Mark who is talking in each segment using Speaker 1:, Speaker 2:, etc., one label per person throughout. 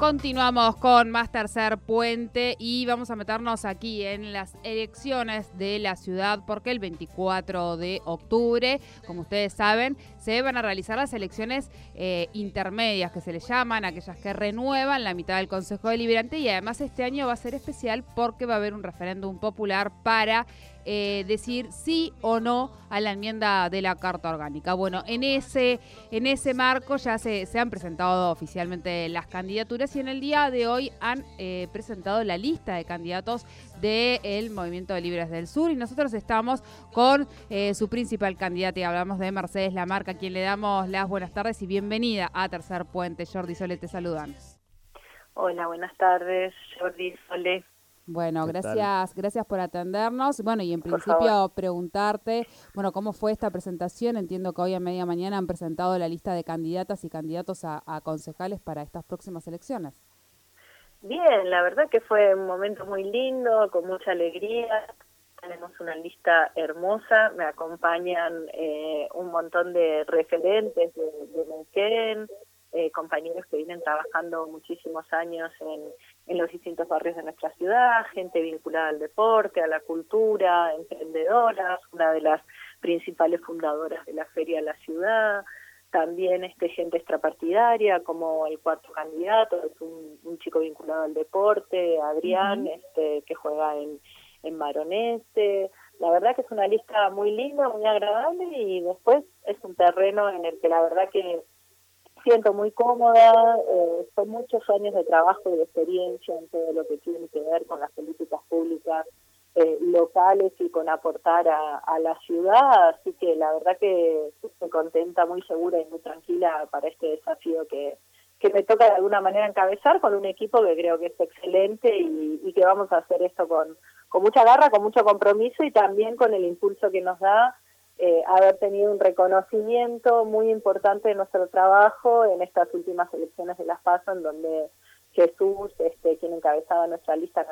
Speaker 1: Continuamos con más tercer puente y vamos a meternos aquí en las elecciones de la ciudad porque el 24 de octubre, como ustedes saben, se van a realizar las elecciones eh, intermedias que se le llaman, aquellas que renuevan la mitad del Consejo Deliberante y además este año va a ser especial porque va a haber un referéndum popular para eh, decir sí o no a la enmienda de la Carta Orgánica. Bueno, en ese, en ese marco ya se, se han presentado oficialmente las candidaturas y en el día de hoy han eh, presentado la lista de candidatos del Movimiento de Libres del Sur y nosotros estamos con eh, su principal candidata y hablamos de Mercedes Lamarca, a quien le damos las buenas tardes y bienvenida a Tercer Puente. Jordi Sole, te saludan.
Speaker 2: Hola, buenas tardes, Jordi Sole.
Speaker 1: Bueno, gracias, gracias por atendernos. Bueno, y en principio preguntarte, bueno, ¿cómo fue esta presentación? Entiendo que hoy a media mañana han presentado la lista de candidatas y candidatos a, concejales para estas próximas elecciones.
Speaker 2: Bien, la verdad que fue un momento muy lindo, con mucha alegría. Tenemos una lista hermosa, me acompañan eh, un montón de referentes de, de eh, compañeros que vienen trabajando muchísimos años en, en los distintos barrios de nuestra ciudad, gente vinculada al deporte, a la cultura, emprendedoras, una de las principales fundadoras de la Feria de la Ciudad, también este gente extrapartidaria como el cuarto candidato, es un, chico vinculado al deporte, Adrián, este que juega en, en Maronese. La verdad que es una lista muy linda, muy agradable y después es un terreno en el que la verdad que siento muy cómoda, eh, son muchos años de trabajo y de experiencia en todo lo que tiene que ver con las políticas públicas eh, locales y con aportar a, la ciudad, así que la verdad que estoy contenta, muy segura y muy tranquila para este desafío que, que me toca de alguna manera encabezar con un equipo que creo que es excelente y, y que vamos a hacer esto con, con mucha garra, con mucho compromiso y también con el impulso que nos da eh, haber tenido un reconocimiento muy importante de nuestro trabajo en estas últimas elecciones de las PASO, en donde Jesús, este, quien encabezaba nuestra lista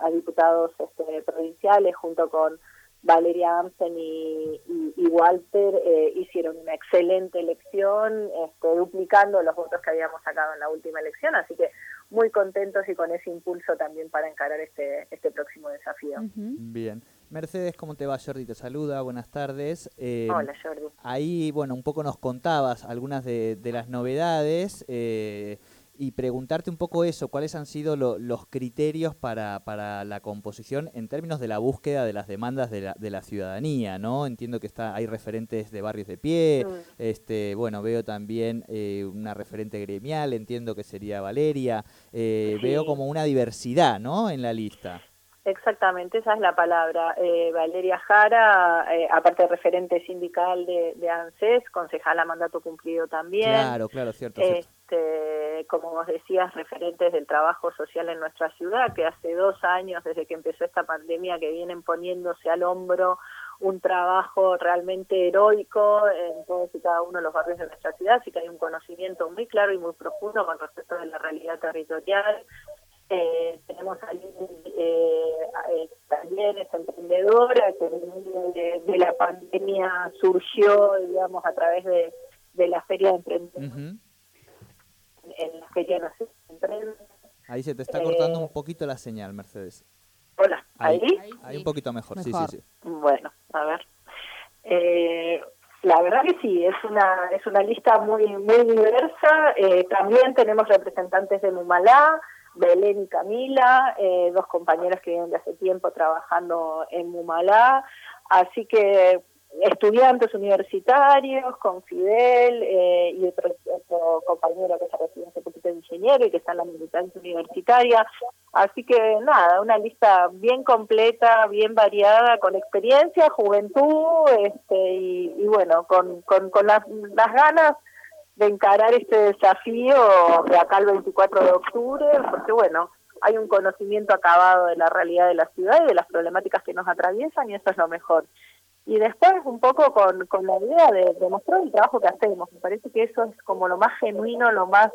Speaker 2: a diputados este, provinciales, junto con Valeria Amsen y, Walter, eh, hicieron una excelente elección, este, duplicando los votos que habíamos sacado en la última elección, así que muy contentos y con ese impulso también para encarar este, este próximo desafío.
Speaker 3: Bien. Mercedes, ¿cómo te va? Jordi te saluda, buenas tardes.
Speaker 2: Eh, Hola Jordi.
Speaker 3: Ahí, bueno, un poco nos contabas algunas de, las novedades eh, y preguntarte un poco eso, cuáles han sido los criterios para, para, la composición en términos de la búsqueda de las demandas de la, de la ciudadanía, ¿no? Entiendo que está hay referentes de barrios de pie, mm. este, bueno, veo también eh, una referente gremial, entiendo que sería Valeria, veo como una diversidad, ¿no? En la lista.
Speaker 2: Exactamente, esa es la palabra. Eh, Valeria Jara, eh, aparte de referente sindical de, de, ANSES, concejala mandato cumplido también.
Speaker 3: Claro, claro, cierto,
Speaker 2: este, Como vos decías, referentes del trabajo social en nuestra ciudad, que hace dos años, desde que empezó esta pandemia, que vienen poniéndose al hombro un trabajo realmente heroico en todos y cada uno de los barrios de nuestra ciudad, así que hay un conocimiento muy claro y muy profundo con respecto a la realidad territorial, eh, tenemos ahí eh, talleres emprendedora que de, de, la pandemia surgió, digamos, a través de, de la Feria de Emprendedores. En la Feria Nacional
Speaker 3: Ahí se te está cortando un poquito la señal, Mercedes.
Speaker 2: Hola, ¿ahí?
Speaker 3: Ahí, un poquito mejor, sí, sí, sí.
Speaker 2: Bueno, a ver. la verdad que sí, es una es una lista muy muy diversa. también tenemos representantes de Mumalá, Belén y Camila, eh, dos compañeras que vienen de hace tiempo trabajando en Mumalá, así que estudiantes universitarios con Fidel eh, y otro, compañero que se recibido hace poquito de ingeniero y que está en la militancia universitaria. Así que nada, una lista bien completa, bien variada, con experiencia, juventud este, y, bueno, con, con, con las, las ganas de encarar este desafío de acá el 24 de octubre, porque bueno, hay un conocimiento acabado de la realidad de la ciudad y de las problemáticas que nos atraviesan y eso es lo mejor. y después un poco con, con la idea de demostrar el trabajo que hacemos. Me parece que eso es como lo más genuino, lo más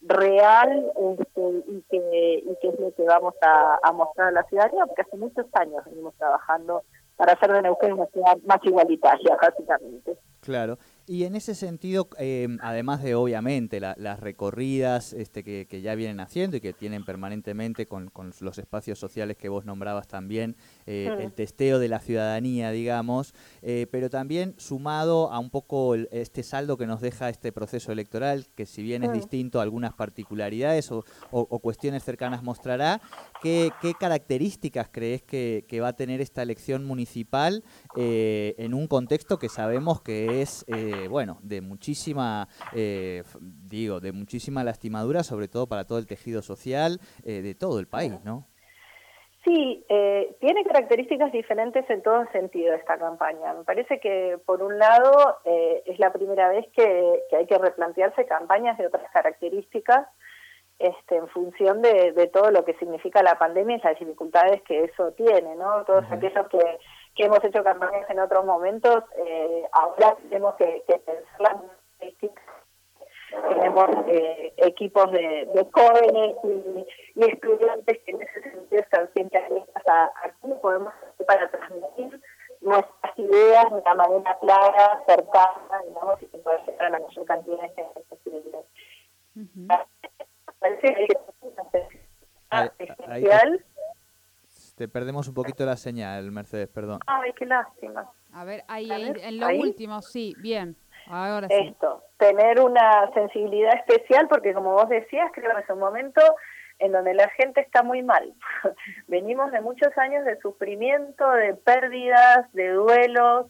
Speaker 2: real este, y, que, y que es lo que vamos a, a mostrar a la ciudadanía, porque hace muchos años venimos trabajando para hacer de Neuquén una ciudad más igualitaria, básicamente.
Speaker 3: Claro. Y en ese sentido, eh, además de obviamente las recorridas este, que, ya vienen haciendo y que tienen permanentemente con, los espacios sociales que vos nombrabas también, eh, el testeo de la ciudadanía, digamos, eh, pero también sumado a un poco este saldo que nos deja este proceso electoral, que si bien es distinto, algunas particularidades o, cuestiones cercanas mostrará, ¿qué, características crees que, que, va a tener esta elección municipal en un contexto que sabemos que es bueno, de muchísima, eh, digo, de muchísima lastimadura, sobre todo para todo el tejido social eh, de todo el país, ¿no?
Speaker 2: Sí, eh, tiene características diferentes en todo sentido esta campaña. Me parece que, por un lado, es la primera vez que, hay que replantearse campañas de otras características este, en función de, todo lo que significa la pandemia y las dificultades que eso tiene, ¿no? Todos aquellos que que hemos hecho campañas en otros momentos, eh, ahora tenemos que, que pensar tenemos eh, equipos de, jóvenes y, estudiantes que en ese sentido están siempre abiertas a, cómo podemos hacer para transmitir nuestras ideas de una manera clara, cercana, digamos, y que pueda llegar a la mayor cantidad de gente posible. Parece que hay que especial
Speaker 3: te perdemos un poquito la señal, Mercedes, perdón.
Speaker 2: Ay, qué lástima.
Speaker 1: A ver, ahí, en lo último, sí, bien. Ahora
Speaker 2: sí. Esto, tener una sensibilidad especial, porque como vos decías, creo que es un momento en donde la gente está muy mal. Venimos de muchos años de sufrimiento, de pérdidas, de duelos.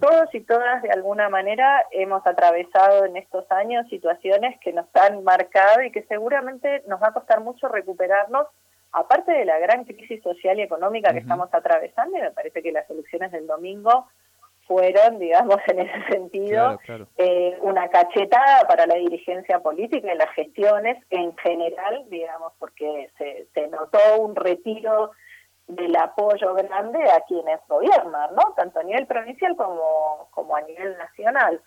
Speaker 2: Todos y todas, de alguna manera, hemos atravesado en estos años situaciones que nos han marcado y que seguramente nos va a costar mucho recuperarnos aparte de la gran crisis social y económica que estamos atravesando, y me parece que las elecciones del domingo fueron, digamos, en ese sentido, Eh, una cachetada para la dirigencia política y las gestiones en general, digamos, porque se, se notó un retiro del apoyo grande a quienes gobiernan, ¿no? Tanto a nivel provincial como, como a nivel nacional.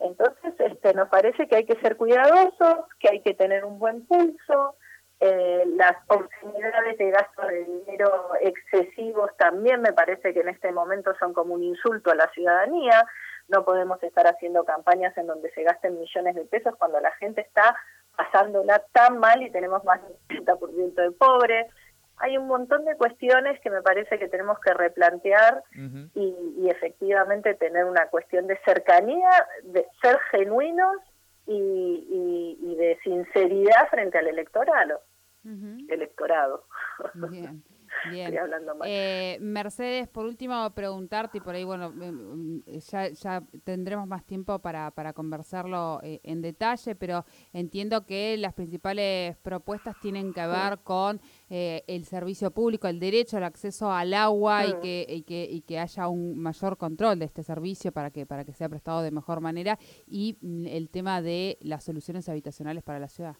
Speaker 2: Entonces, este, nos parece que hay que ser cuidadosos, que hay que tener un buen pulso, eh, las oportunidades de gasto de dinero excesivos también me parece que en este momento son como un insulto a la ciudadanía. No podemos estar haciendo campañas en donde se gasten millones de pesos cuando la gente está pasándola tan mal y tenemos más del 30% de pobres. Hay un montón de cuestiones que me parece que tenemos que replantear y, efectivamente tener una cuestión de cercanía, de ser genuinos y, y de sinceridad frente al electorado electorado.
Speaker 1: Bien. Bien. Eh, Mercedes, por último, preguntarte, y por ahí, bueno, mm, mm, ya, ya tendremos más tiempo para, para conversarlo eh, en detalle, pero entiendo que las principales propuestas tienen que ver con eh, el servicio público, el derecho al acceso al agua y, que, y, que, y que haya un mayor control de este servicio para que, para que sea prestado de mejor manera, y mm, el tema de las soluciones habitacionales para la ciudad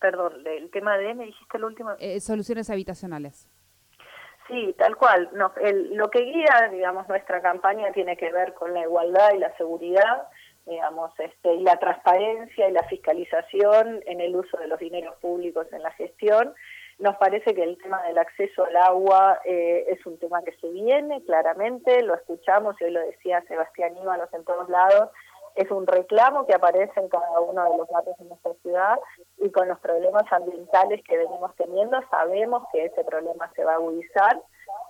Speaker 2: perdón, el tema de, me dijiste el último.
Speaker 1: Eh, soluciones habitacionales.
Speaker 2: Sí, tal cual. No, lo que guía, digamos, nuestra campaña tiene que ver con la igualdad y la seguridad, digamos, este, y la transparencia y la fiscalización en el uso de los dineros públicos en la gestión. Nos parece que el tema del acceso al agua eh, es un tema que se viene claramente, lo escuchamos y hoy lo decía Sebastián Íbalos en todos lados, es un reclamo que aparece en cada uno de los barrios de nuestra ciudad y con los problemas ambientales que venimos teniendo sabemos que ese problema se va a agudizar,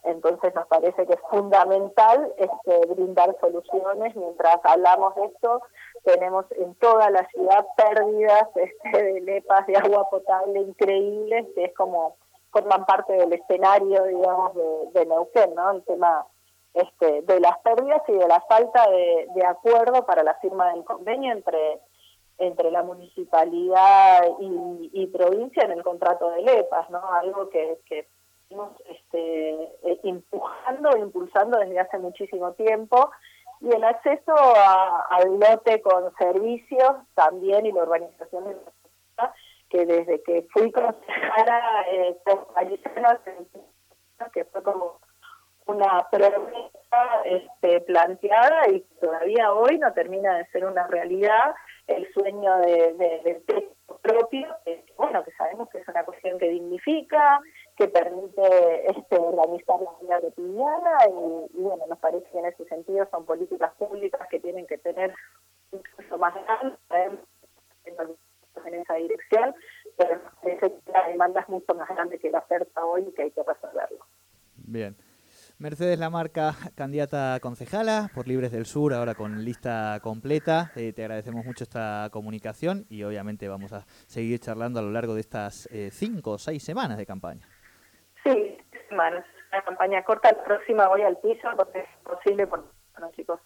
Speaker 2: entonces nos parece que es fundamental este, brindar soluciones. Mientras hablamos de esto, tenemos en toda la ciudad pérdidas este, de lepas de agua potable increíbles, que es como forman parte del escenario, digamos, de, de Neuquén, ¿no? El tema este, de las pérdidas y de la falta de, acuerdo para la firma del convenio entre entre la municipalidad y, provincia en el contrato de LEPAS, ¿no? Algo que, que este, eh, empujando impulsando desde hace muchísimo tiempo y el acceso al lote con servicios también y la urbanización de la que desde que fui consejera eh, que fue como una promesa este, planteada y todavía hoy no termina de ser una realidad el sueño de, del texto propio, que, bueno, que sabemos que es una cuestión que dignifica, que permite este, organizar la vida cotidiana y, bueno, nos parece que en ese sentido son políticas públicas que tienen que tener un curso más grande, en esa dirección, pero nos parece que la demanda es mucho más grande que la oferta hoy y que hay que resolverlo.
Speaker 3: Bien. Mercedes Lamarca, candidata concejala por Libres del Sur, ahora con lista completa. Eh, te agradecemos mucho esta comunicación y obviamente vamos a seguir charlando a lo largo de estas eh, cinco o seis semanas de campaña.
Speaker 2: Sí, semanas. Una campaña corta, la próxima voy al piso porque es posible por los chicos.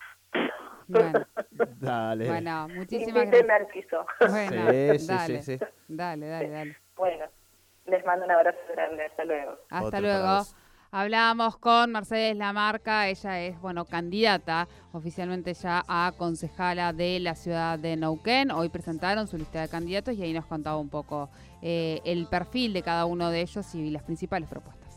Speaker 1: Bueno,
Speaker 3: Dale.
Speaker 1: bueno muchísimas
Speaker 2: Invíteme
Speaker 1: gracias.
Speaker 2: al piso.
Speaker 1: Bueno,
Speaker 3: Sí, sí,
Speaker 1: dale,
Speaker 3: sí, sí.
Speaker 1: dale, dale, dale.
Speaker 2: Bueno, les mando un abrazo grande. Hasta luego.
Speaker 1: Hasta
Speaker 3: Otro
Speaker 1: luego. Hablábamos con Mercedes Lamarca, ella es, bueno, candidata oficialmente ya a concejala de la ciudad de Neuquén. Hoy presentaron su lista de candidatos y ahí nos contaba un poco eh, el perfil de cada uno de ellos y las principales propuestas.